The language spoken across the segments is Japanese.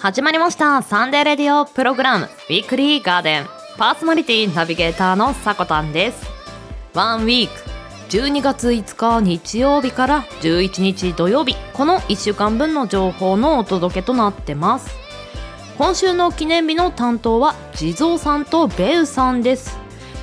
始まりました。サンデーレディオプログラム。ウィークリーガーデン。パーソナリティナビゲーターのさこたんです。ワンウィーク。12月5日日曜日から11日土曜日。この1週間分の情報のお届けとなってます。今週の記念日の担当は地蔵さんとベウさんです。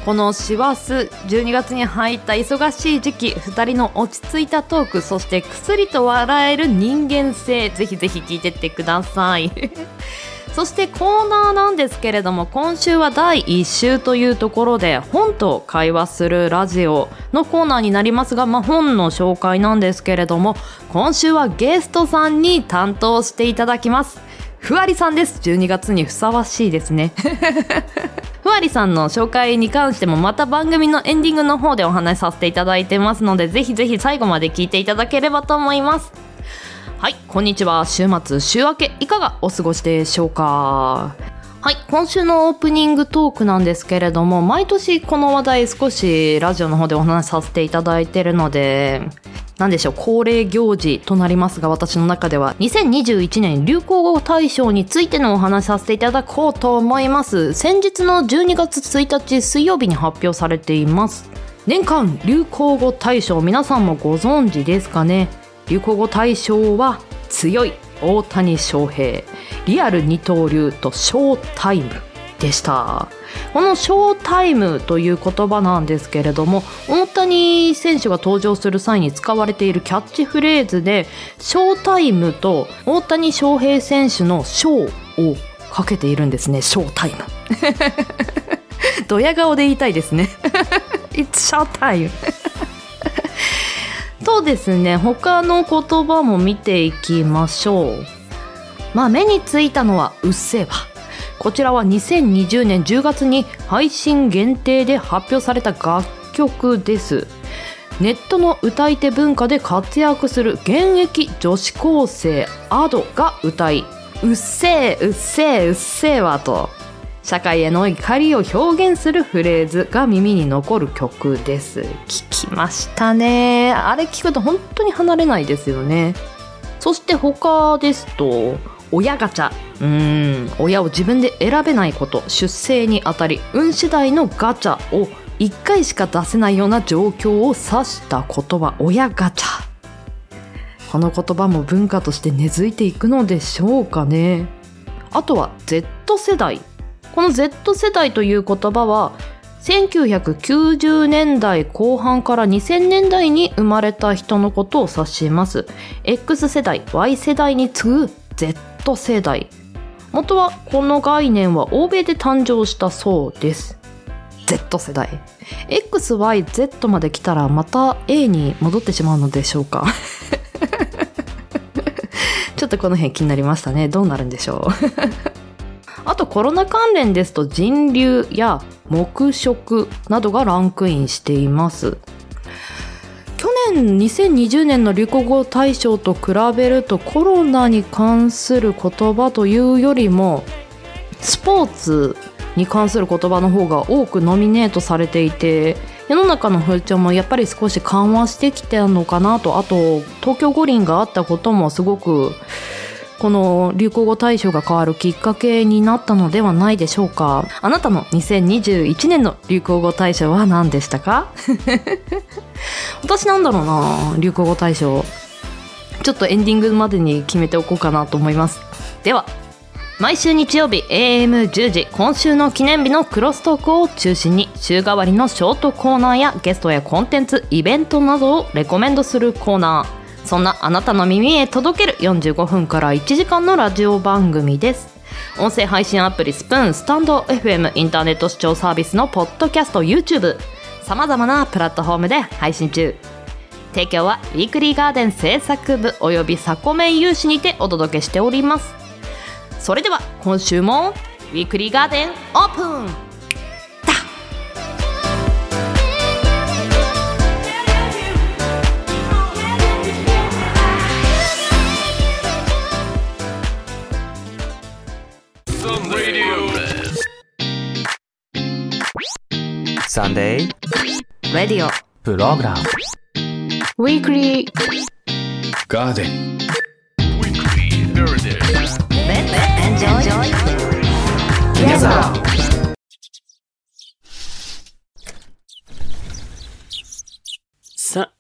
この師走12月に入った忙しい時期2人の落ち着いたトークそして薬と笑える人間性ぜひぜひ聞いてってください。そしてコーナーなんですけれども今週は第1週というところで本と会話するラジオのコーナーになりますが、まあ、本の紹介なんですけれども今週はゲストさんに担当していただきます。ふわりさんです。12月にふさわしいですね。ふわりさんの紹介に関してもまた番組のエンディングの方でお話しさせていただいてますのでぜひぜひ最後まで聞いていただければと思います。はいこんにちは。週末週明けいかがお過ごしでしょうか？はい今週のオープニングトークなんですけれども毎年この話題少しラジオの方でお話しさせていただいてるので何でしょう恒例行事となりますが私の中では2021年流行語大賞についてのお話しさせていただこうと思います。先日の12月1日水曜日に発表されています。年間流行語大賞皆さんもご存知ですかね？流行語大賞は強い大谷翔平リアル二刀流とショータイムでした。このショータイムという言葉なんですけれども大谷選手が登場する際に使われているキャッチフレーズでショータイムと大谷翔平選手のショーをかけているんですね。ショータイム。ドヤ顔で言いたいですね。It's show time とですね他の言葉も見ていきましょう。まあ目についたのはうっせぇわこちらは2020年10月に配信限定で発表された楽曲です。ネットの歌い手文化で活躍する現役女子高生 Ado が歌い「うっせぇうっせぇうっせぇわ」と社会への怒りを表現するフレーズが耳に残る曲です。聞きましたね。あれ聞くと本当に離れないですよね。そして他ですと親ガチャ。うん。親を自分で選べないこと。出生にあたり。運次第のガチャを1回しか出せないような状況を指した言葉。親ガチャ。この言葉も文化として根付いていくのでしょうかね。あとは Z 世代。この Z 世代という言葉は1990年代後半から2000年代に生まれた人のことを指します。X 世代 Y 世代に次ぐ Z 世代。元はこの概念は欧米で誕生したそうです。Z 世代。XYZ まで来たらまた A に戻ってしまうのでしょうか。ちょっとこの辺気になりましたね。どうなるんでしょう。あとコロナ関連ですと人流や黙食などがランクインしています。年2020年の流行語大賞と比べるとコロナに関する言葉というよりもスポーツに関する言葉の方が多くノミネートされていて世の中の風潮もやっぱり少し緩和してきてるのかなとあと東京五輪があったこともすごくこの流行語大賞が変わるきっかけになったのではないでしょうか。あなたの2021年の流行語大賞は何でしたか？私なんだろうな流行語大賞。ちょっとエンディングまでに決めておこうかなと思います。では毎週日曜日 AM10 時今週の記念日のクロストークを中心に週替わりのショートコーナーやゲストやコンテンツイベントなどをレコメンドするコーナー。そんなあなたの耳へ届ける45分から1時間のラジオ番組です。音声配信アプリスプーンスタンド FM インターネット視聴サービスのポッドキャスト YouTube さまざまなプラットフォームで配信中。提供はウィークリーガーデン制作部およびサコメイ有志にてお届けしております。それでは今週もウィークリーガーデンオープン。サ、っ。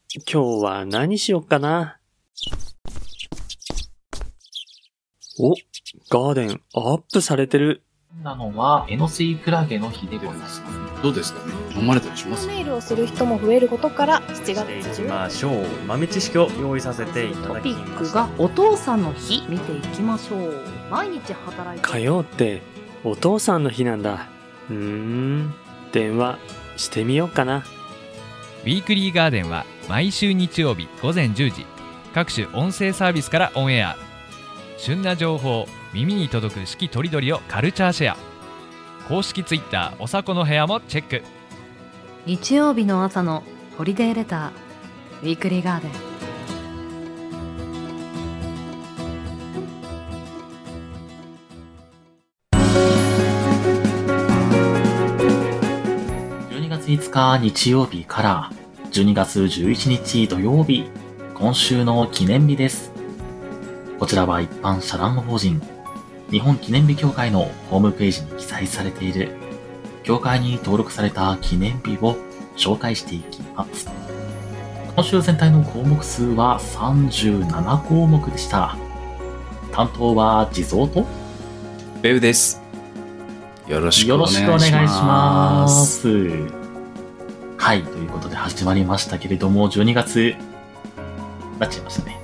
ガーデンアップされてる。なのは、エノスイクラゲの日でございます。どうですか？ね飲まれたりします？メールをする人も増えることから7月していき中ましょう豆知識を用意させていたトピだきましたックがお父さんの日見ていきましょう。毎日働いて火曜ってお父さんの日なんだ。うーん、電話してみようかな。ウィークリーガーデンは毎週日曜日午前10時各種音声サービスからオンエア旬な情報耳に届く四季とりどりをカルチャーシェア。公式ツイッターおさこの部屋もチェック。日曜日の朝のホリデーレターウィークリーガーデン。12月5日日曜日から12月11日土曜日、今週の記念日です。こちらは一般社団法人日本記念日協会のホームページに記載されている協会に登録された記念日を紹介していきます。今週全体の項目数は37項目でした。担当は地蔵とベウです。よろしくお願いします。しくお願いします。はい、ということで始まりましたけれども、12月、なっちゃいましたね。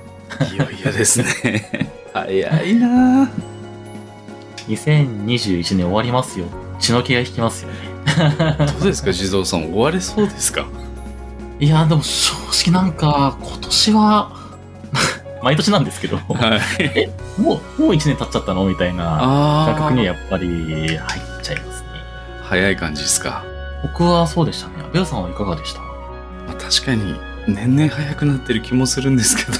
いよいよですね。早いなぁ2021年終わりますよ。血の気が引きますよね。どうですか、地蔵さん。終われそうですか？いや、でも正直なんか、今年は、毎年なんですけど、はい。もう、もう1年経っちゃったの？みたいなあ感覚にはあ。やっぱり入っちゃいますね。早い感じですか？僕はそうでしたね。ベオさんはいかがでした？まあ、確かに、年々早くなってる気もするんですけど。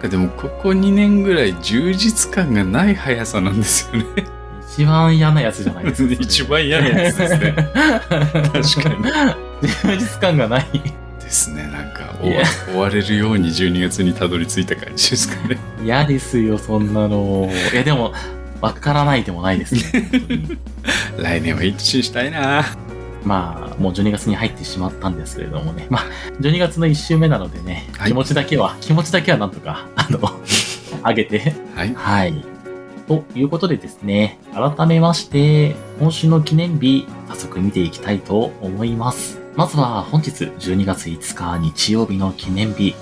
かでも、ここ2年ぐらい充実感がない速さなんですよね。一番嫌なやつじゃないですか。一番嫌なやつですね。確かに。充実感がない。ですね。なんかいや終わ、れるように12月にたどり着いた感じですかね。嫌ですよ、そんなの。いや、でも、わからないでもないですね。来年は一致したいなまあ、もう12月に入ってしまったんですけれどもね。まあ、12月の1週目なのでね、はい気持ちだけは、気持ちだけはなんとか、あの、上げて、はい。はい。ということでですね、改めまして、今週の記念日、早速見ていきたいと思います。まずは本日12月5日日曜日の記念日。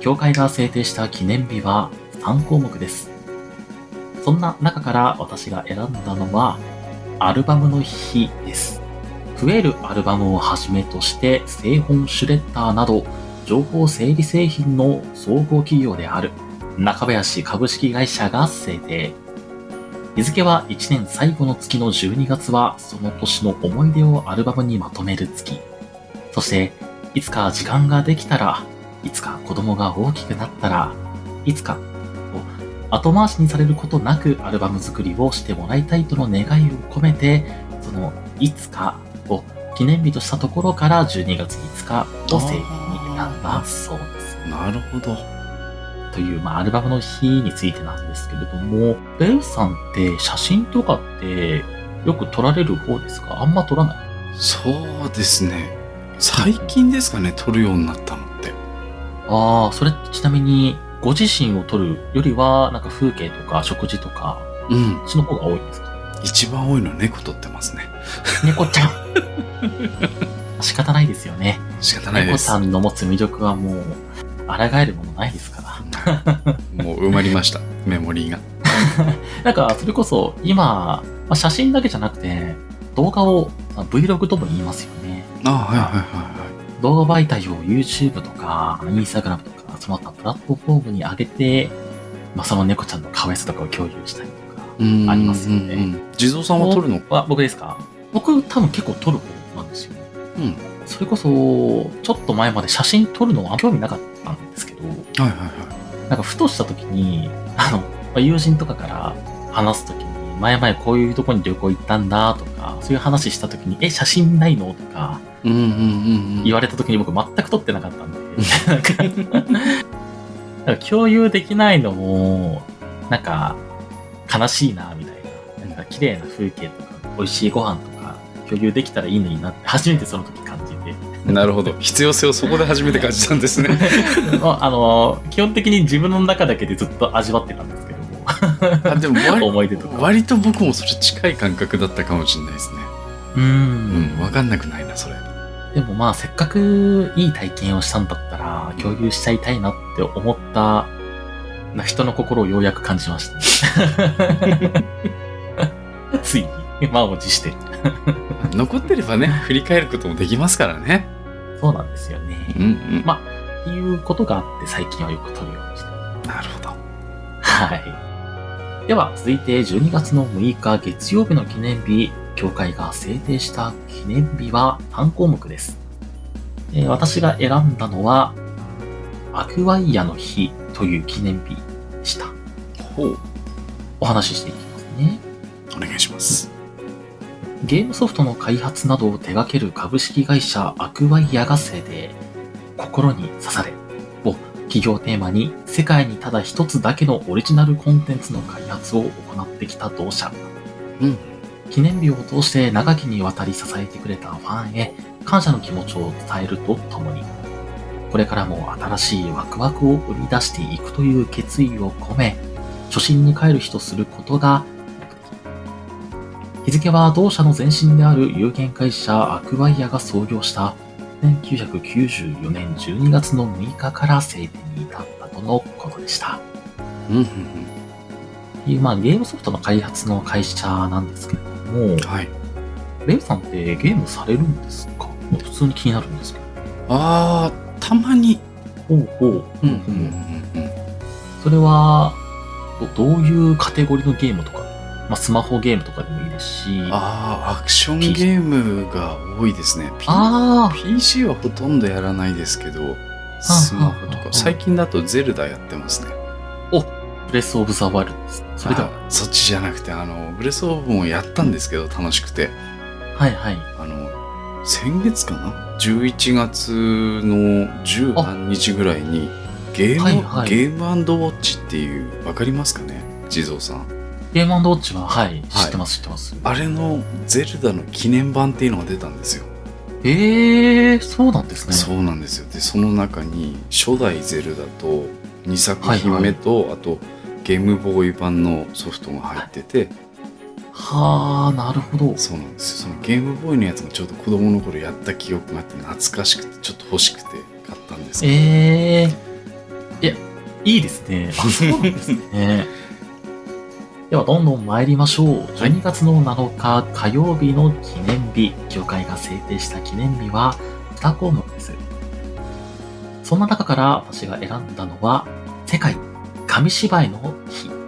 協会が制定した記念日は3項目です。そんな中から私が選んだのは、アルバムの日です。増えるアルバムをはじめとして、製本シュレッダーなど、情報整理製品の総合企業である中林株式会社が制定。日付は1年最後の月の12月はその年の思い出をアルバムにまとめる月。そして、いつか時間ができたら、いつか子供が大きくなったら、いつか、と後回しにされることなくアルバム作りをしてもらいたいとの願いを込めて、そのいつかを記念日としたところから12月5日を制定に選んだそうです。なるほど。という、まあ、アルバムの日についてなんですけれども、ベウさんって写真とかってよく撮られる方ですか？あんま撮らない？そうですね。最近ですかね、撮るようになったのって。ああ、それちなみに、ご自身を撮るよりは、なんか風景とか食事とか、うん。その方が多いんですか？一番多いのは猫撮ってますね。猫ちゃん 仕方ないですよね。仕方ないです猫ちゃ。んの持つ魅力はもう、抗えるものないですから。もう埋まりました。メモリーが。なんか、それこそ、今、まあ、写真だけじゃなくて、動画を、まあ Vlog とも言いますよね。あはいはいはいは動画媒体を YouTube とか、Instagram とか、その他プラットフォームに上げて、まあ、その猫ちゃんの可愛さとかを共有したりありますよねうんうん地蔵さんは撮るの？あ、僕ですか？僕多分結構撮る方なんですよね。うん。それこそ、ちょっと前まで写真撮るのは興味なかったんですけど、はいはいはい。なんかふとした時に、あの、まあ友人とかから話す時に、前々こういうとこに旅行行ったんだとか、そういう話した時に、え、写真ないのとかうんうんうんうん。言われた時に僕全く撮ってなかったんで、なんか共有できないのも、なんか、悲しいな、みたいな。なんか、綺麗な風景とか、美味しいご飯とか、共有できたらいいのになって、初めてその時感じて。なるほど。必要性をそこで初めて感じたんですね。まああの、基本的に自分の中だけでずっと味わってたんですけども。あでも割思い出とか。割と僕もそれ近い感覚だったかもしれないですね。う。うんん、わかんなくないな、それ。でもまあ、せっかくいい体験をしたんだったら、共有しちゃいたいなって思った、な人の心をようやく感じました。ついに、満を持して。残ってればね、振り返ることもできますからね。そうなんですよね。うんうん。まっていうことがあって、最近はよく撮るようにしてなるほど。はい。では、続いて12月の6日月曜日の記念日、協会が制定した記念日は3項目です？えー私が選んだのは、アクワイアの日という記念日でした。ほう。お話ししていきますね。お願いします。ゲームソフトの開発などを手掛ける株式会社アクワイアが制定。心に刺されを企業テーマに世界にただ一つだけのオリジナルコンテンツの開発を行ってきた同社。うん。記念日を通して長きにわたり支えてくれたファンへ感謝の気持ちを伝えるとともに、これからも新しいワクワクを生み出していくという決意を込め、初心に帰る日とすることが目的。日付は同社の前身である有限会社アクワイアが創業した1994年12月の6日から制定に至ったとのことでした。うんうんいうまあ、ゲームソフトの開発の会社なんですけれどもうん。、はい。レイさんってゲームされるんですか？普通に気になるんですけど。あー、たまに。ほうほう。うんうんうんそれはど、どういうカテゴリーのゲームとか、まあ、スマホゲームとかでもいいですし、あー、アクションゲームが多いですね。P- あ PC はほとんどやらないですけど、スマホとか、最近だとゼルダやってますね。ー、ブレスオブザワイルドです。それでは、あそっちじゃなくて、あの、ブレスオブもやったんですけど、楽しくて。はいはい。あの、先月かな ?11 月の十何日ぐらいに、ゲーム、はいはいゲームウォッチっていう、わかりますかね？地蔵さん。ゲームウォッチは、はい、知ってます、知ってます。あれのゼルダの記念版っていうのが出たんですよ。ええー、そうなんですね。そうなんですよ。で、その中に初代ゼルダと2作品目と、あとゲームボーイ版のソフトが入ってて、はあ、なるほど。そうなんですよ。そのゲームボーイのやつがちょうど子供の頃やった記憶があって懐かしくてちょっと欲しくて買ったんですけど。ええー。いや、いいですね。あ、そうなんですね。では、どんどん参りましょう。12月の7日火曜日の記念日、協会が制定した記念日は2項目です。そんな中から私が選んだのは、世界紙芝居の日。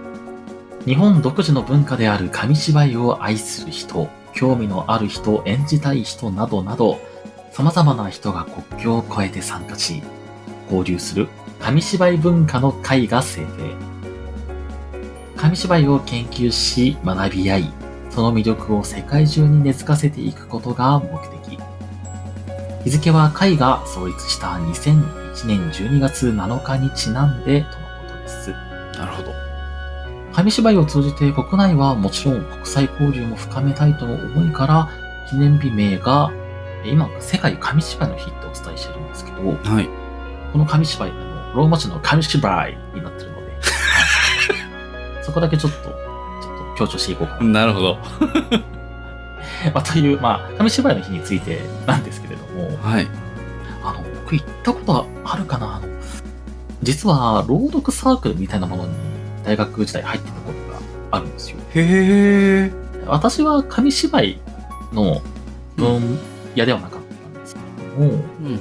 日本独自の文化である紙芝居を愛する人、興味のある人、演じたい人などなど、様々な人が国境を越えて参加し、交流する紙芝居文化の会が制定。紙芝居を研究し学び合い、その魅力を世界中に根付かせていくことが目的。日付は会が創立した2001年12月7日にちなんで紙芝居を通じて国内はもちろん国際交流も深めたいとの思いから、記念日名が、え今、世界紙芝居の日ってお伝えしてるんですけど、はい。この紙芝居、あの、ローマ字の紙芝居になってるので、そこだけちょっと、ちょっと強調していこうかな。なるほど。まあ、という、まあ、紙芝居の日についてなんですけれども、はい。あの、僕行ったことあるかな？あの、実は、朗読サークルみたいなものに大学時代入ってたことがあるんですよ。へえ。私は紙芝居の分野ではなかったんですけども、うん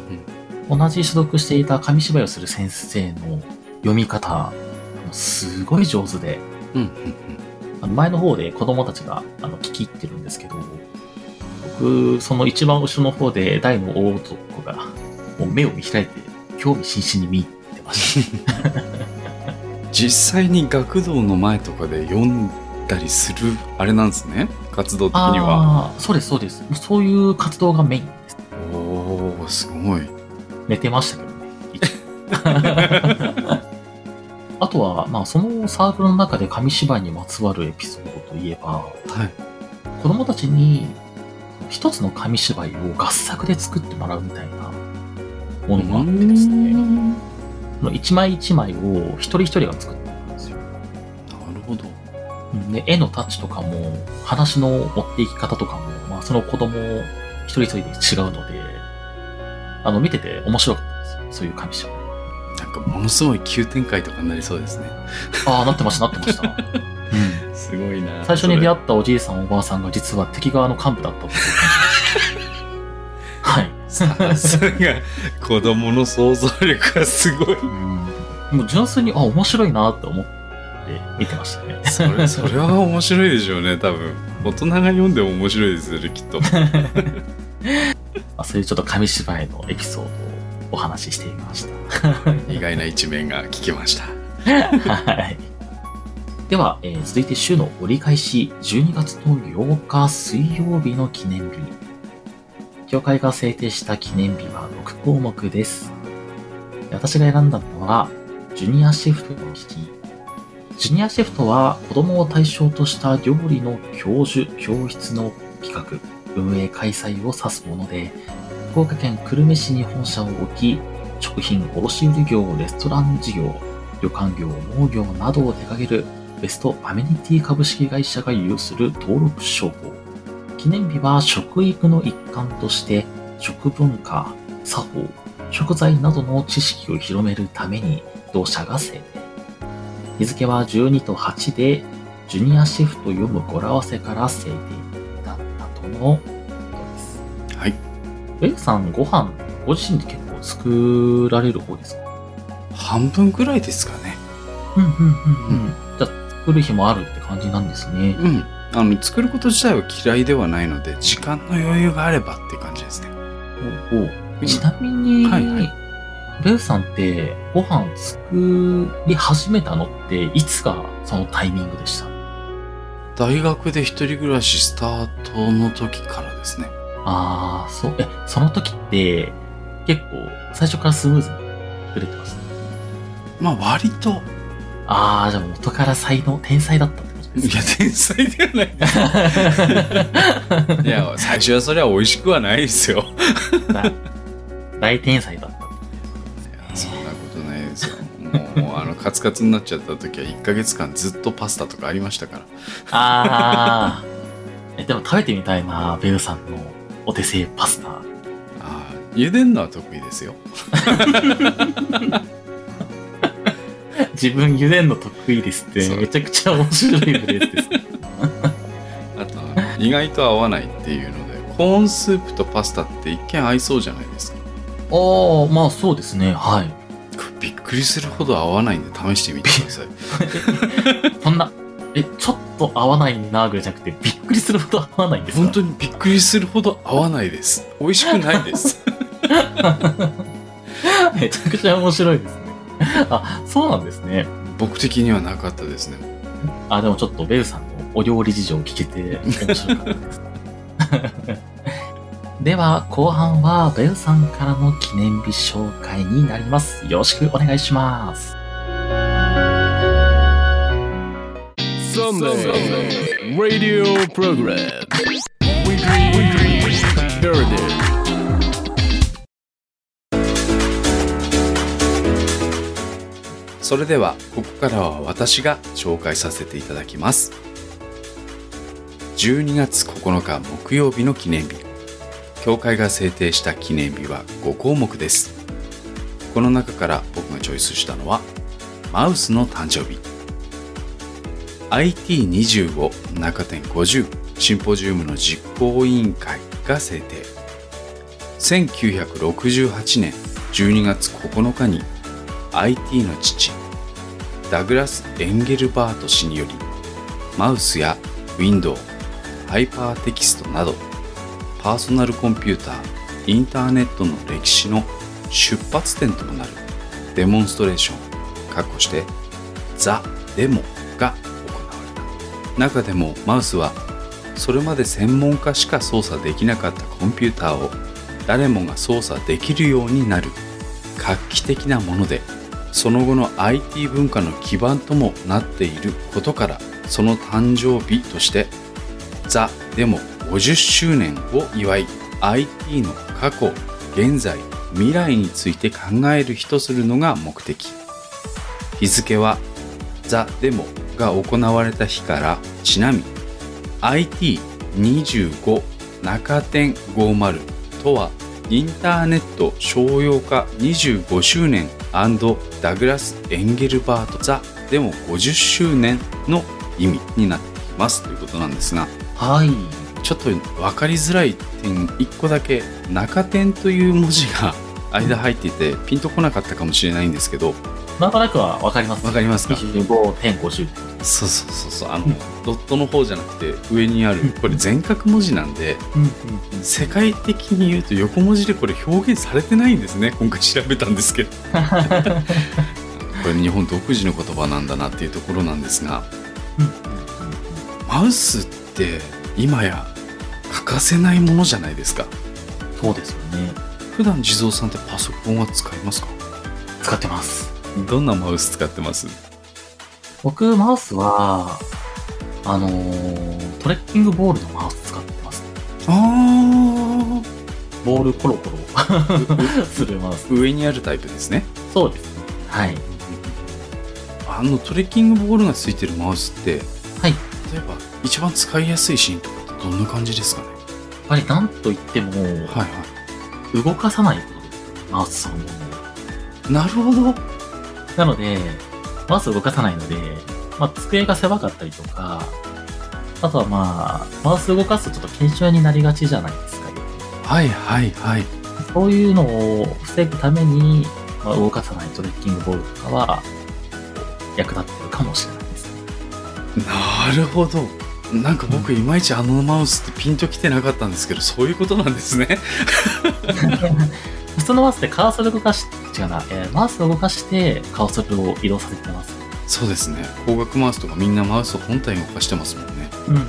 うん。同じ所属していた紙芝居をする先生の読み方、あのすごい上手で、うんうんあの前の方で子供たちがあの聞き入ってるんですけど、僕、その一番後ろの方で大の大男がもう目を見開いて興味津々に見てました。実際に学童の前とかで読んだりする、あれなんですね？活動的には。そうです、そうです。そういう活動がメインです。おー、すごい。寝てましたけどね。あとは、まあ、そのサークルの中で紙芝居にまつわるエピソードといえば、はい。子供たちに一つの紙芝居を合作で作ってもらうみたいなものがあってですね、その一枚一枚を一人一人が作ってるんですよ。なるほど。うんで、絵のタッチとかも、話の持っていき方とかも、まあ、その子供一人一人で違うので、あの、見てて面白かったですよ。そういう紙芝居。なんかものすごい急展開とかになりそうですね。ああ、なってました、なってました。うん。すごいな最初に出会っったおじいさんおばあさんが実は敵側の幹部だったっていう。さすが子供の想像力がすごい。うん。もう純粋に、あ、面白いなって思って見てましたね。それ、それは面白いでしょうね、多分。大人が読んでも面白いですよね、きっと。あそういうちょっと紙芝居のエピソードをお話ししてみました。意外な一面が聞けました。はい。では、えー続いて週の折り返し、12月の8日水曜日の記念日。協会が制定した記念日は6項目です。私が選んだのは、ジュニアシフトの日。ジュニアシフトは子供を対象とした料理の教授、教室の企画、運営開催を指すもので、福岡県久留米市に本社を置き、食品卸売業、レストラン事業、旅館業、農業などを手掛けるベストアメニティ株式会社が有する登録商法。記念日は食育の一環として食文化、作法、食材などの知識を広めるために同社が制定。日付は12と8でジュニアシフト読む語呂合わせから制定だったとのことです。はい。ウェイさんご飯ご自身で結構作られる方ですか？半分ぐらいですかね。うんうんうんうん。じゃあ作る日もあるって感じなんですね。うん。あの、作ること自体は嫌いではないので、時間の余裕があればって感じですね。おうお。うちなみに、はいはい。ベウさんってご飯作り始めたのっていつがそのタイミングでした？大学で一人暮らしスタートの時からですね。ああ、そう、え、その時って結構最初からスムーズに作れてましたまあ割と、ああ、じゃあ元から才能、天才だったいや、天才ではない。いや、最初はそれは美味しくはないですよ。大大天才だった。そんなことないですよ。もう、あの、カツカツになっちゃった時は1ヶ月間ずっとパスタとかありましたから。ああ。え、でも食べてみたいな、ベウさんのお手製パスタ。ああ、茹でんのは得意ですよ。自分茹でんの得意ですってめちゃくちゃ面白いフレーズです。あと、意外と合わないっていうので、コーンスープとパスタって一見合いそうじゃないですか。ああ、まあそうですね。はい。びっくりするほど合わないんで試してみてください。そんな、え、ちょっと合わないなぐらいじゃなくて、びっくりするほど合わないんですか？本当にびっくりするほど合わないです。美味しくないです。めちゃくちゃ面白いですね。あ、そうなんですね。僕的にはなかったですね。あ、でもちょっとベウさんのお料理事情を聞けて面白かったです。では、後半はベウさんからの記念日紹介になります。よろしくお願いします。Sunday Radio Program Weekly Heritage それではここからは私が紹介させていただきます。12月9日木曜日の記念日。教会が制定した記念日は5項目です。この中から僕がチョイスしたのはマウスの誕生日。IT25 中点50シンポジウムの実行委員会が制定。1968年12月9日に IT の父ダグラス・エンゲルバート氏によりマウスや Windows、ハイパーテキストなどパーソナルコンピューター、インターネットの歴史の出発点ともなるデモンストレーション、括弧してザ・デモが行われた。中でもマウスはそれまで専門家しか操作できなかったコンピューターを誰もが操作できるようになる画期的なものでその後の IT 文化の基盤ともなっていることからその誕生日としてザ・デモ50周年を祝い IT の過去現在未来について考える日とするのが目的。日付はザ・デモが行われた日からちなみ IT25 中点50とはインターネット商用化25周年ダグラス・エンゲルバート・ザ・デモ50周年の意味になっていますということなんですがはい。ちょっと分かりづらい点1個だけ中点という文字が 間入っていてピンとこなかったかもしれないんですけどなんとなくはわかります。わかりますか？25.50。そうそうそうそう。あのドットの方じゃなくて上にあるこれ全角文字なんでうんうんうん。世界的に言うと横文字でこれ表現されてないんですね。今回調べたんですけど。これ日本独自の言葉なんだなっていうところなんですが。マウスって今や欠かせないものじゃないですか。そうですよね。普段地蔵さんってパソコンは使いますか？使ってます。どんなマウス使ってます？僕、マウスは、あのートレッキングボールのマウス使ってます。あボールコロコロ するマウス。上にあるタイプですねそうですね。はい。あのトレッキングボールがついてるマウスってはい。例えば一番使いやすいシーンとかってどんな感じですかね？やっぱりなんといっても、はいは動かさないことです。マウスそのものなるほどなので、マウス動かさないので、まあ、机が狭かったりとか、あとはまあ、マウス動かすとちょっと研修になりがちじゃないですか。はいはいはいそういうのを防ぐために、まあ、動かさないトレッキングボールとかは、役立ってるかもしれないですね。なるほどなんか僕いまいちあのマウスってピンときてなかったんですけどそういうことなんですね 普通のマウスってカーソル動かし、違うな、えーマウスを動かしてカーソルを移動させてます。そうですね光学マウスとかみんなマウス本体を動かしてますもんねうん。トレ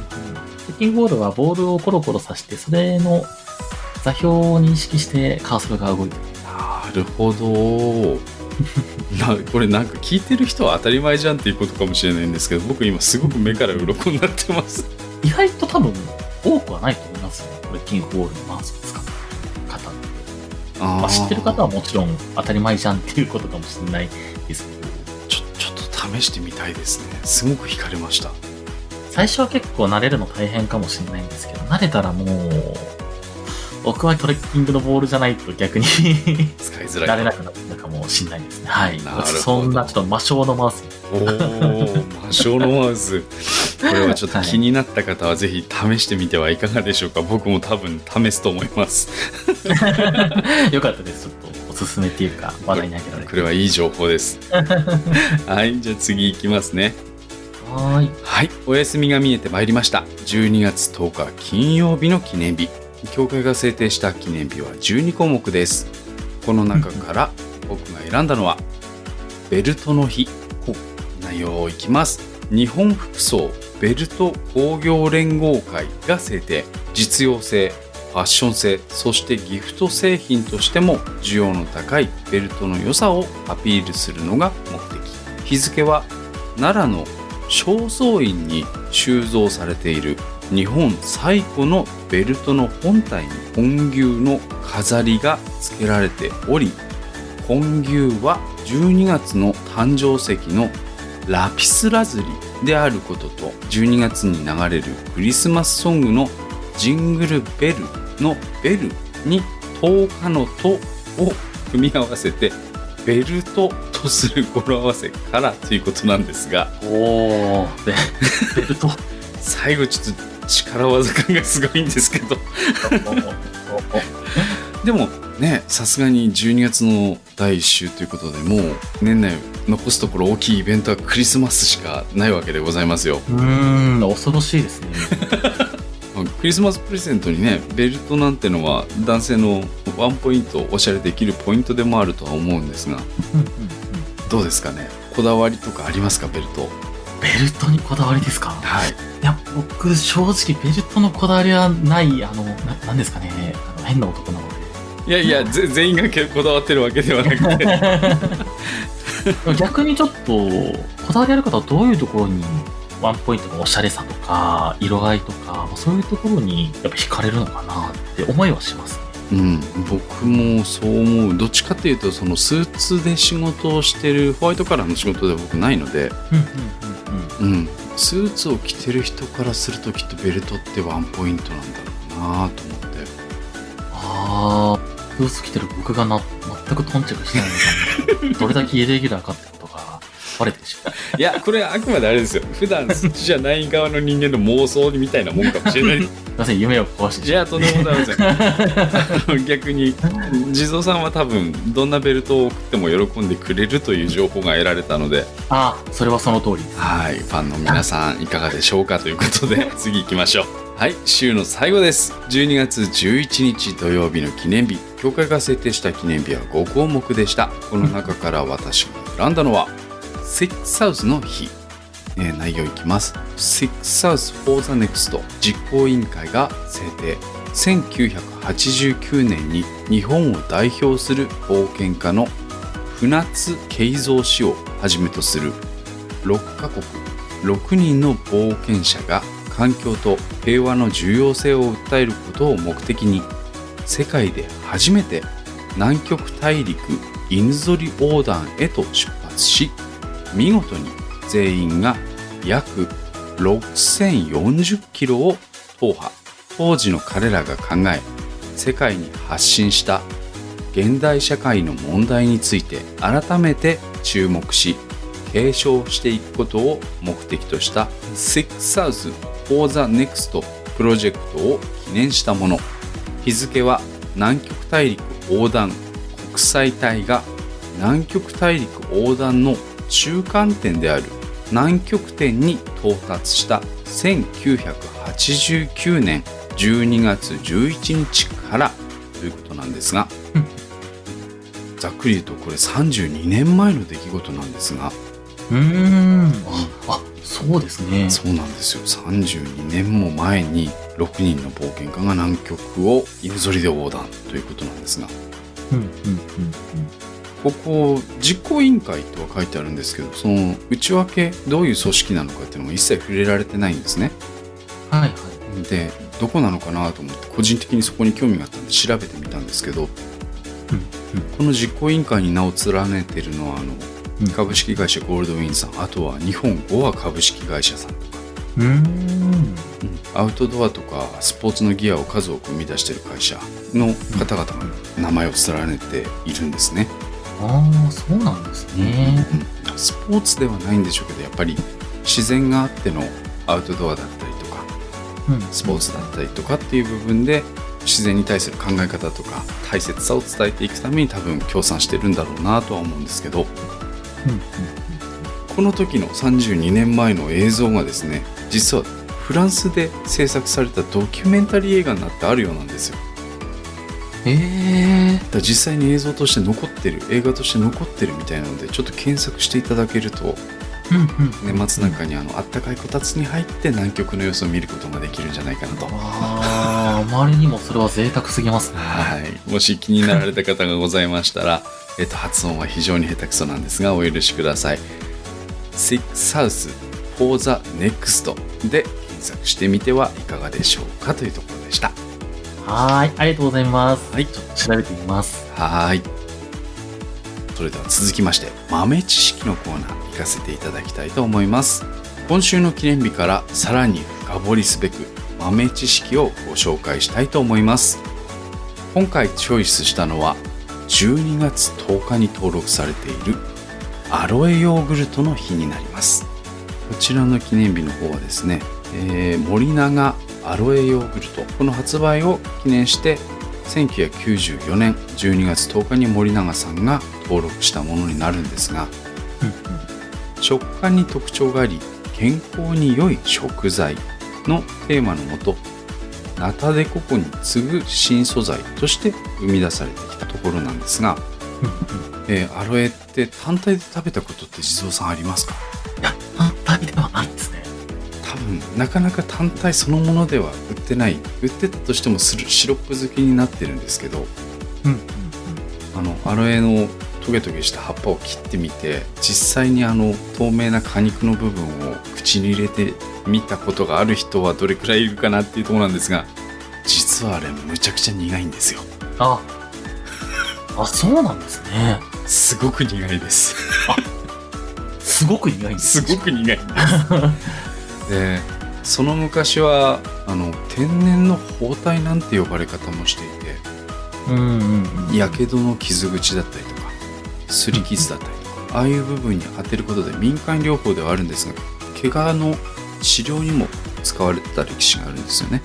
ッキングボールはボールをコロコロさして、それの座標を認識してカーソルが動いてる。なるほど なこれなんか聞いてる人は当たり前じゃんっていうことかもしれないんですけど僕今すごく目から鱗になってます意外と多分多くはないと思いますよ。トレッキングボールのマウスまあ、知ってる方ははもちろん当たり前じゃんっていうことかもしれないです。けど、ちょちょっと試してみたいですね。すごく惹かれました。最初は結構慣れるの大変かもしれないんですけど、慣れたらもう、僕はトレッキングのボールじゃないと逆に使いづらい。慣れなくなったかもしれないですね。はい。なるほど。そんなちょっと魔性のマウス。おお魔性のマウスこれはちょっと気になった方はぜひ試してみてはいかがでしょうか、僕も多分試すと思います。よかったです。ちょっとおすすめっていうか、話題に挙げられて。これはいい情報です。はいじゃあ次いきますね。はーい。はい。お休みが見えてまいりました。12月10日金曜日の記念日。協会が制定した記念日は12項目です。この中から僕が選んだのはベルトの日。内容をいきます。日本服装ベルト工業連合会が制定。実用性ファッション性そしてギフト製品としても需要の高いベルトの良さをアピールするのが目的。日付は奈良の正倉院に収蔵されている日本最古のベルトの本体に本牛の飾りが付けられており本牛は12月の誕生石のラピスラズリであることと12月に流れるクリスマスソングのジングルベルのベルに10日のとを組み合わせてベルトとする語呂合わせからということなんですがおー、ベベルト。最後ちょっと力技感がすごいんですけど。でもねさすがに12月の第1週ということでもう年内残すところ大きいイベントはクリスマスしかないわけでございますよ。うーん、恐ろしいですね。クリスマスプレゼントにねベルトなんてのは男性のワンポイントおしゃれできるポイントでもあるとは思うんですが どうですかね？こだわりとかありますか？ベルト。ベルトにこだわりですか？はい。いや、僕、正直、ベルトのこだわりはない、あの、ななんですかね、あの変な男なので。いやいやぜ全員がけこだわってるわけではなくて。逆にちょっと、こだわりある方はどういうところに、ワンポイントのおしゃれさとか、色合いとか、そういうところにやっぱ惹かれるのかなって思いはします。ね。うん、僕もそう思う。どっちかっていうとそのスーツで仕事をしてるホワイトカラーの仕事では僕ないので、うんうんうんうん。うん、スーツを着てる人からするときっとベルトってワンポイントなんだろうなと思って。あー、スーツ着てる僕がな、全く頓着してないのが、どれだけイレギュラーかってことがバレてしまう。いやこれあくまであれですよ。普段そっちじゃない側の人間の妄想みたいなもんかもしれない。すいません、夢を壊してじゃあとんでもございません。逆に地蔵さんは多分どんなベルトを送っても喜んでくれるという情報が得られたので。あー、それはその通り。はい。ファンの皆さんいかがでしょうかということで次行きましょう。はい。週の最後です。12月11日土曜日の記念日協会が設定した記念日は5項目でしたこの中から私が選んだのは6 South の日えー内容いきます。Six South for the Next 実行委員会が制定。1989年に日本を代表する冒険家の船津慶三氏をはじめとする6カ国6人の冒険者が環境と平和の重要性を訴えることを目的に世界で初めて南極大陸犬ぞり横断へと出発し見事に全員が約6040キロを踏破。当時の彼らが考え世界に発信した現代社会の問題について改めて注目し継承していくことを目的とした Six South for the Next プロジェクトを記念したもの。日付は南極大陸横断国際隊が南極大陸横断の中間点である南極点に到達した1989年12月11日からということなんですがざっくり言うとこれ32年前の出来事なんですがうーん。あ、あそうですね。そうなんですよ32年も前に6人の冒険家が南極を犬ぞりで横断ということなんですがうんうんうんここ実行委員会とは書いてあるんですけどその内訳どういう組織なのかっていうのが一切触れられてないんですねうん。はいはい。でどこなのかなと思って個人的にそこに興味があったんで調べてみたんですけどうんこの実行委員会に名を連ねてるのはあのうん株式会社ゴールドウィンさんあとは日本ゴア株式会社さんうーん。アウトドアとかスポーツのギアを数多く生み出している会社の方々が名前を連ねているんですね、ああ、そうなんですね。うんスポーツではないんでしょうけどやっぱり自然があってのアウトドアだったりとかうん。スポーツだったりとかっていう部分で自然に対する考え方とか大切さを伝えていくために多分協賛してるんだろうなとは思うんですけどうんうんこの時の32年前の映像がですね実はフランスで制作されたドキュメンタリー映画になってあるようなんですよええだ実際に映像として残ってる映画として残ってるみたいなのでちょっと検索していただけるとうんうん。年末なんかにあのあったかいこたつに入って南極の様子を見ることができるんじゃないかなとああ、あまりにもそれは贅沢すぎますね。はい、もし気になられた方がございましたら、えっと、発音は非常に下手くそなんですがお許しください。Six South for the Next で検索してみてはいかがでしょうかというところでした。はーい、ありがとうございます。はいちょっと調べてみます。はーい。それでは続きまして豆知識のコーナー行かせていただきたいと思います。今週の記念日からさらに深掘りすべく豆知識をご紹介したいと思います。今回チョイスしたのは12月10日に登録されているアロエヨーグルトの日になります。こちらの記念日の方はですね、えー森永アロエヨーグルト。この発売を記念して1994年12月10日に森永さんが登録したものになるんですが食感に特徴があり健康に良い食材のテーマのもとナタデココに次ぐ新素材として生み出されてきたところなんですが、えーアロエって単体で食べたことって地蔵さんありますか？なかなか単体そのものでは売ってない。売ってたとしてもするシロップ漬けになってるんですけど。うん。うんあのアロエのトゲトゲした葉っぱを切ってみて実際にあの透明な果肉の部分を口に入れてみたことがある人はどれくらいいるかなっていうところなんですが実はあれむちゃくちゃ苦いんですよ。あ、あ、そうなんですね。すごく苦いです。すごく苦いんですすごく苦いんです でその昔はあの天然の包帯なんて呼ばれ方もしていてうんうんうん。やけどの傷口だったりとかすり傷だったりとかああいう部分に当てることで民間療法ではあるんですが怪我の治療にも使われてた歴史があるんですよね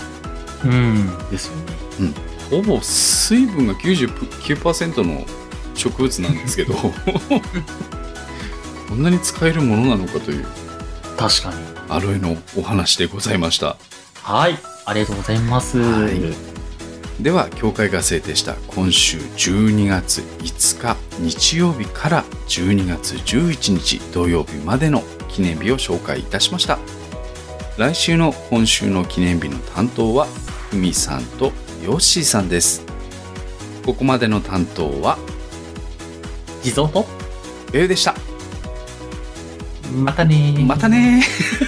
うん。ですよね。ほぼ水分が99%の植物なんですけど こんなに使えるものなのかという確かに。アロエのお話でございました。はい。ありがとうございます。はい。では協会が制定した今週12月5日日曜日から12月11日土曜日までの記念日を紹介いたしました。来週の今週の記念日の担当はふみさんとヨッシーさんです。ここまでの担当は地蔵と、エウでした。またねー。またねー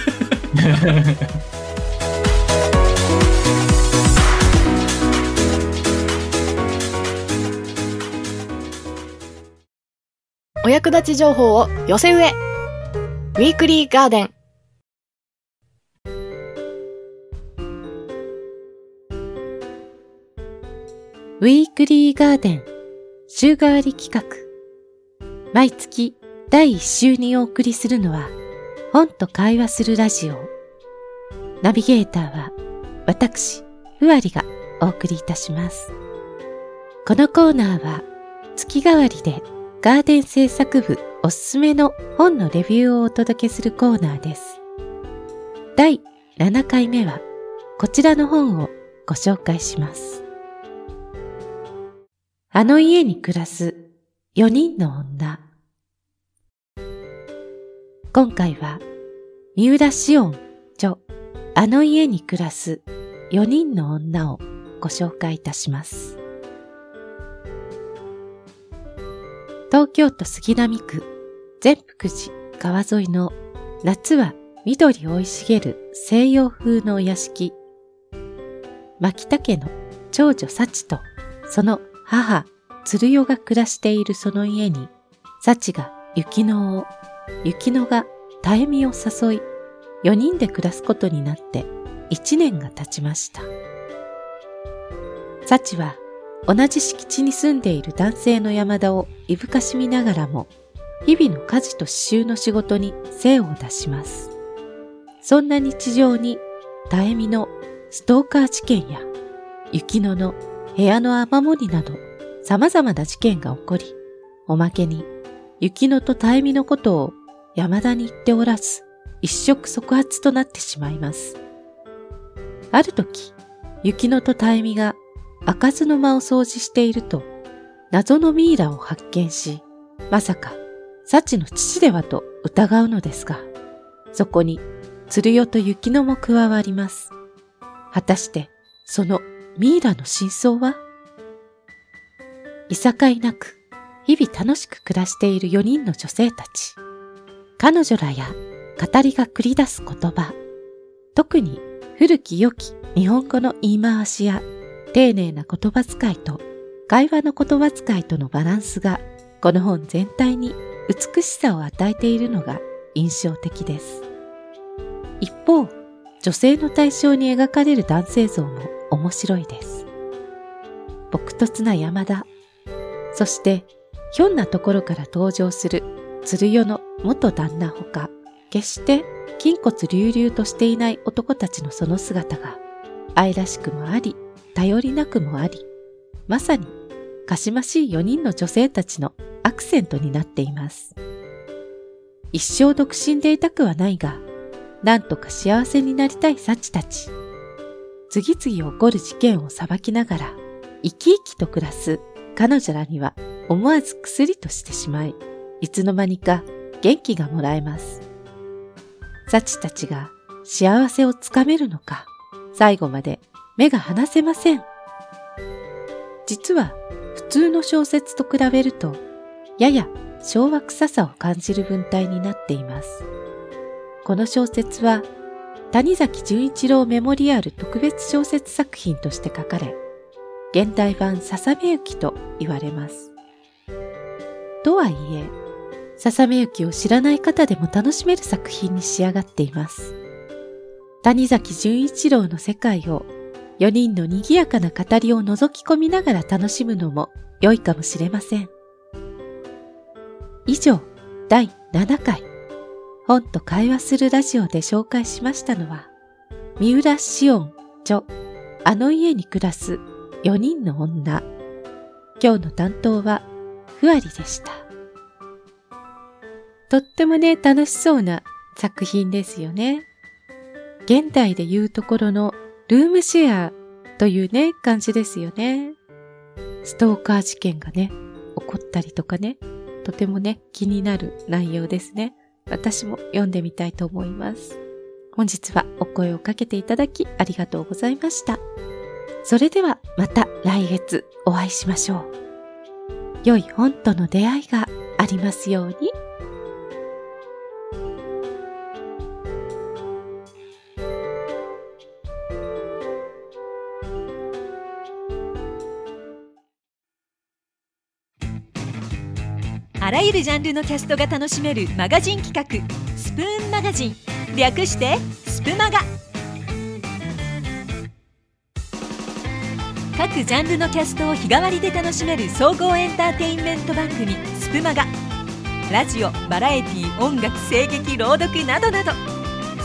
お役立ち情報を寄せ植え。ウィークリーガーデン。ウィークリーガーデン週替わり企画毎月第1週にお送りするのは本と会話するラジオナビゲーターは私、ふわりがお送りいたします。このコーナーは月替わりでガーデン制作部おすすめの本のレビューをお届けするコーナーです。第7回目はこちらの本をご紹介します。あの家に暮らす4人の女。今回は三浦紫音著あの家に暮らす4人の女をご紹介いたします。東京都杉並区善福寺川沿いの夏は緑生い茂る西洋風のお屋敷。牧田家の長女幸とその母鶴代が暮らしているその家に幸が雪乃を、雪乃が妙美を誘い、4人で暮らすことになって1年が経ちました。幸は同じ敷地に住んでいる男性の山田をいぶかしみながらも、日々の家事と刺繍の仕事に精を出します。そんな日常に、妙美のストーカー事件や、雪乃の部屋の雨漏りなど、様々な事件が起こり、おまけに、雪乃と妙美のことを山田に言っておらず、一触即発となってしまいます。ある時、雪乃と妙美が開かずの間を掃除していると、謎のミイラを発見し、まさか、幸の父ではと疑うのですが、そこに、鶴代と雪乃も加わります。果たして、そのミイラの真相は？いさかいなく、日々楽しく暮らしている4人の女性たち。彼女らや語りが繰り出す言葉。特に古き良き日本語の言い回しや丁寧な言葉遣いと会話の言葉遣いとのバランスがこの本全体に美しさを与えているのが印象的です。一方、女性の対象に描かれる男性像も面白いです。朴突な山田、そしてひょんなところから登場する鶴代の元旦那ほか、決して筋骨隆々としていない男たちのその姿が愛らしくもあり、頼りなくもあり、まさにかしましい4人の女性たちのアクセントになっています。一生独身でいたくはないが、なんとか幸せになりたい幸たち。次々起こる事件を裁きながら、生き生きと暮らす彼女らには思わず薬としてしまい、いつの間にか元気がもらえます。幸たちが幸せをつかめるのか、最後まで目が離せません。実は普通の小説と比べると、やや昭和臭さを感じる文体になっています。この小説は谷崎潤一郎メモリアル特別小説作品として書かれ、現代版ささめゆきと言われます。とはいえ、ささめゆきを知らない方でも楽しめる作品に仕上がっています。谷崎潤一郎の世界を4人の賑やかな語りを覗き込みながら楽しむのも良いかもしれません。以上、第7回、本と会話するラジオで紹介しましたのは、三浦紫音著、あの家に暮らす4人の女。今日の担当は、ふわりでした。とってもね、楽しそうな作品ですよね。現代で言うところのルームシェアというね、感じですよね。ストーカー事件がね、起こったりとかね、とてもね、気になる内容ですね。私も読んでみたいと思います。本日はお声をかけていただきありがとうございました。それではまた来月お会いしましょう。良い本との出会いがありますように。あらゆるジャンルのキャストが楽しめるマガジン企画スプーンマガジン。略してスプマガ。各ジャンルのキャストを日替わりで楽しめる総合エンターテインメント番組スプマガ。ラジオバラエティ音楽声劇朗読などなど。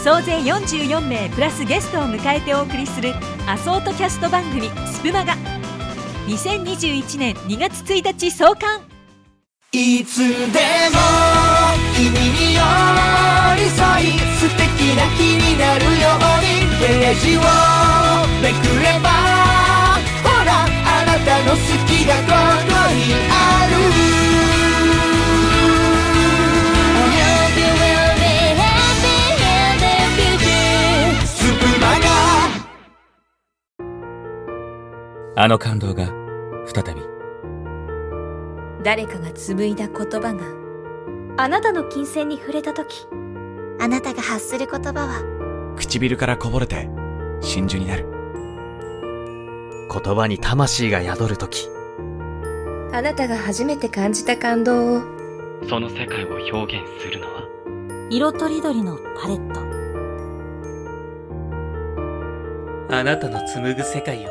総勢44名プラスゲストを迎えてお送りするアソートキャスト番組スプマガ。2021年2月1日創刊。いつでも君に寄り添い素敵な日になるようにページをめくればほらあなたの好きがここにある。あの感動が再び誰かが紡いだ言葉があなたの金銭に触れた時あなたが発する言葉は唇からこぼれて真珠になる。言葉に魂が宿るときあなたが初めて感じた感動をその世界を表現するのは？色とりどりのパレット。あなたの紡ぐ世界を。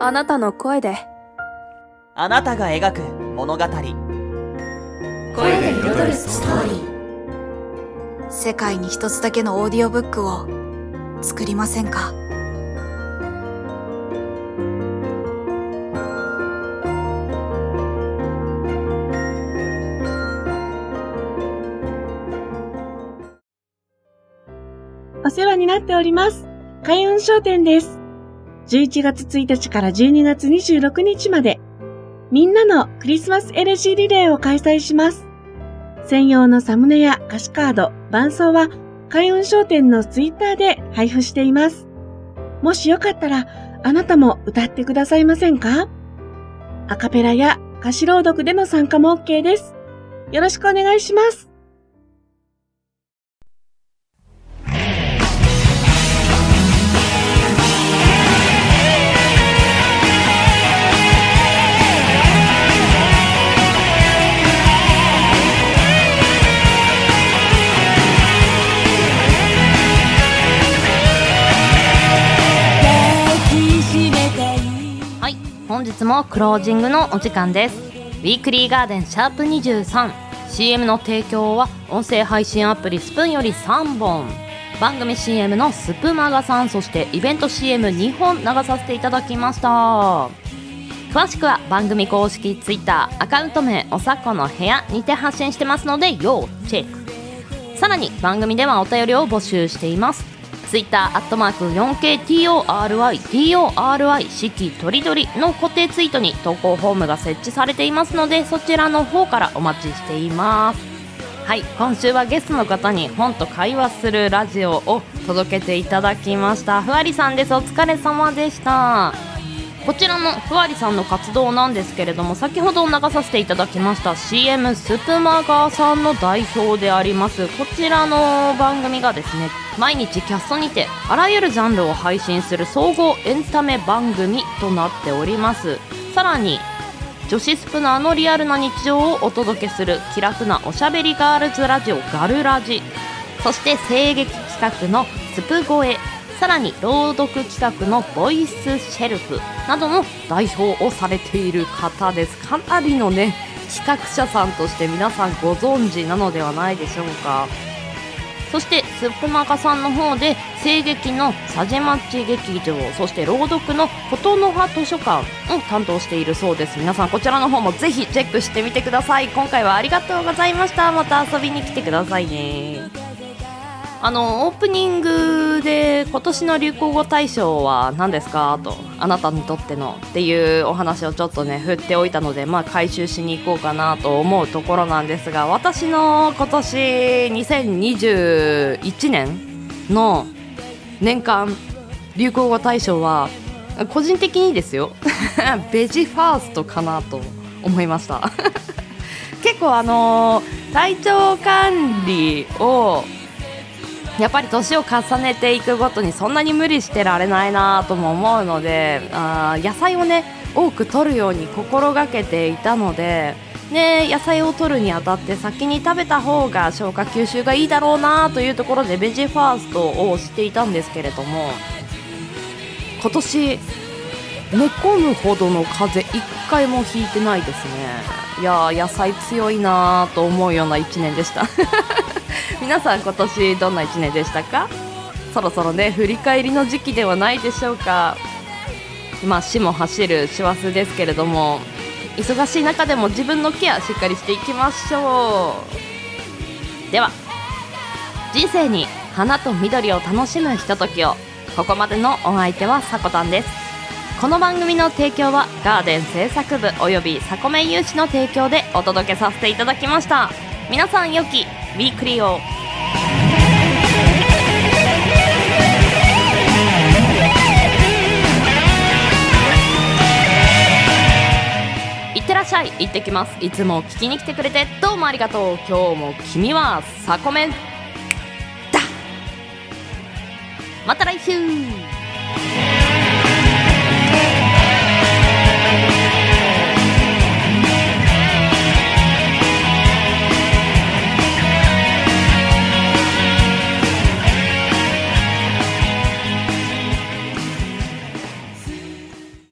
あなたの声であなたが描く物語声で彩るストーリー世界に一つだけのオーディオブックを作りませんか？お世話になっております。開運商店です。11月1日から12月26日まで、みんなのクリスマス LG リレーを開催します。専用のサムネや歌詞カード、伴奏は開運商店のツイッターで配布しています。もしよかったら、あなたも歌ってくださいませんか？アカペラや歌詞朗読での参加も OK です。よろしくお願いします。クロージングのお時間です。ウィークリーガーデンシャープ 23CM の提供は音声配信アプリスプーンより3本。番組 CM のスプマガさんそしてイベント CM2 本流させていただきました。詳しくは番組公式 Twitter アカウント名おさこの部屋にて発信してますので要チェック。さらに番組ではお便りを募集しています。ツイッターアットマーク 4KTORITORI 四季とりどりの固定ツイートに投稿フォームが設置されていますのでそちらの方からお待ちしています。はい今週はゲストの方に本と会話するラジオを届けていただきました。ふわりさんです。お疲れ様でした。こちらのふわりさんの活動なんですけれども先ほど流させていただきました CM スプマガーさんの代表であります。こちらの番組がですね毎日キャストにてあらゆるジャンルを配信する総合エンタメ番組となっております。さらに女子スプナーのリアルな日常をお届けする気楽なおしゃべりガールズラジオガルラジ。そして声劇企画のスプ声。さらに朗読企画のボイスシェルフなどの代表をされている方です。かなりのね 企画者さんとして皆さんご存知なのではないでしょうか。そしてスップマカさんの方で声劇の佐治町劇場そして朗読の琴の葉図書館を担当しているそうです。皆さんこちらの方もぜひチェックしてみてください。今回はありがとうございました。また遊びに来てくださいね。あのオープニングで今年の流行語大賞は何ですかとあなたにとってのっていうお話をちょっとね振っておいたのでまあ回収しに行こうかなと思うところなんですが私の今年2021年の年間流行語大賞は個人的にですよ。ベジファーストかなと思いました。結構あの体調管理をやっぱり年を重ねていくごとにそんなに無理してられないなとも思うのであ野菜をね多く摂るように心がけていたので、ね、野菜を摂るにあたって先に食べた方が消化吸収がいいだろうなというところでベジファーストをしていたんですけれども今年寝込むほどの風邪一回もひいてないですね。いや野菜強いなと思うような1年でした。皆さん今年どんな1年でしたか？そろそろね振り返りの時期ではないでしょうか。まあ死も走る師走ですけれども忙しい中でも自分のケアしっかりしていきましょう。では人生に花と緑を楽しむひとときをここまでのお相手はさこたんです。この番組の提供はガーデン製作部およびサコメ有志の提供でお届けさせていただきました。皆さん良きウィークリーを。いってらっしゃい。行ってきます。いつも聞きに来てくれてどうもありがとう。今日も君はサコメン。だ。また来週。